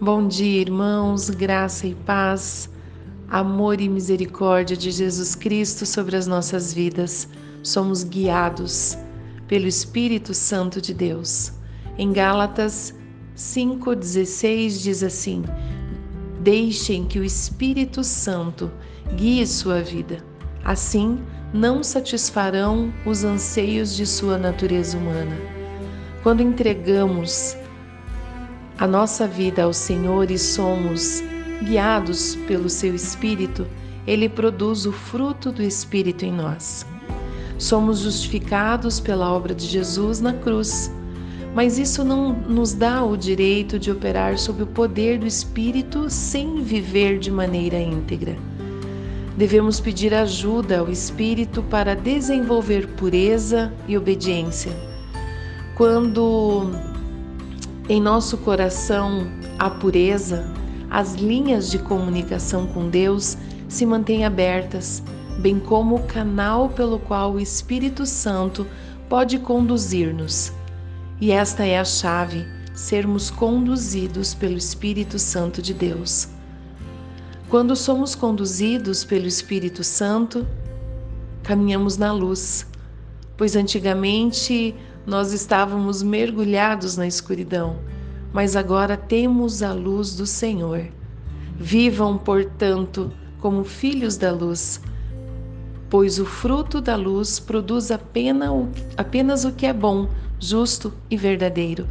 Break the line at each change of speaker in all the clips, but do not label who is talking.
Bom dia, irmãos, graça e paz, amor e misericórdia de Jesus Cristo sobre as nossas vidas. Somos guiados pelo Espírito Santo de Deus. Em Gálatas 5,16 diz assim: Deixem que o Espírito Santo guie sua vida. Assim, não satisfarão os anseios de sua natureza humana. Quando entregamos a nossa vida ao Senhor e somos guiados pelo seu Espírito, ele produz o fruto do Espírito em nós. Somos justificados pela obra de Jesus na cruz, mas isso não nos dá o direito de operar sob o poder do Espírito sem viver de maneira íntegra. Devemos pedir ajuda ao Espírito para desenvolver pureza e obediência. Quando em nosso coração a pureza, as linhas de comunicação com Deus se mantêm abertas, bem como o canal pelo qual o Espírito Santo pode conduzir-nos. E esta é a chave, sermos conduzidos pelo Espírito Santo de Deus. Quando somos conduzidos pelo Espírito Santo, caminhamos na luz, pois antigamente nós estávamos mergulhados na escuridão, mas agora temos a luz do Senhor. Vivam, portanto, como filhos da luz, pois o fruto da luz produz apenas o que é bom, justo e verdadeiro.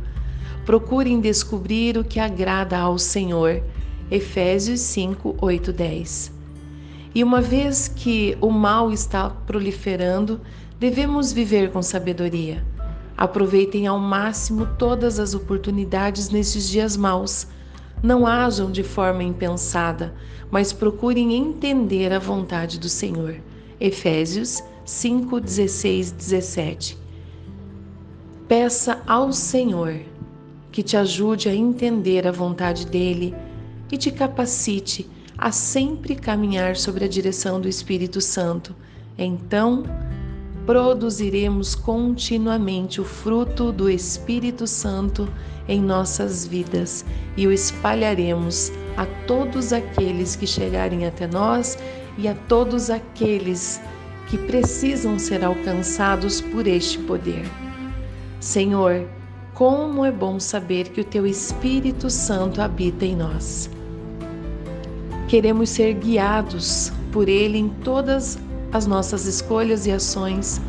Procurem descobrir o que agrada ao Senhor. Efésios 5, 8, 10. E uma vez que o mal está proliferando, devemos viver com sabedoria. Aproveitem ao máximo todas as oportunidades nesses dias maus. Não ajam de forma impensada, mas procurem entender a vontade do Senhor. Efésios 5, 16, 17. Peça ao Senhor que te ajude a entender a vontade dele e te capacite a sempre caminhar sobre a direção do Espírito Santo. Então, produziremos continuamente o fruto do Espírito Santo em nossas vidas e o espalharemos a todos aqueles que chegarem até nós e a todos aqueles que precisam ser alcançados por este poder. Senhor, como é bom saber que o Teu Espírito Santo habita em nós. Queremos ser guiados por Ele em todas as nossas escolhas e ações,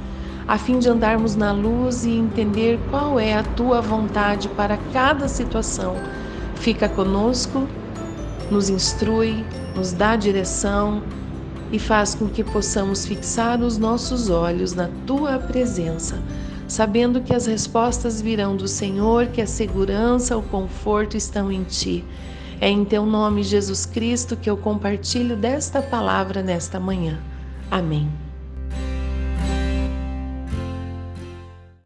a fim de andarmos na luz e entender qual é a tua vontade para cada situação. Fica conosco, nos instrui, nos dá direção e faz com que possamos fixar os nossos olhos na tua presença, sabendo que as respostas virão do Senhor, que a segurança, o conforto estão em ti. É em teu nome, Jesus Cristo, que eu compartilho desta palavra nesta manhã. Amém.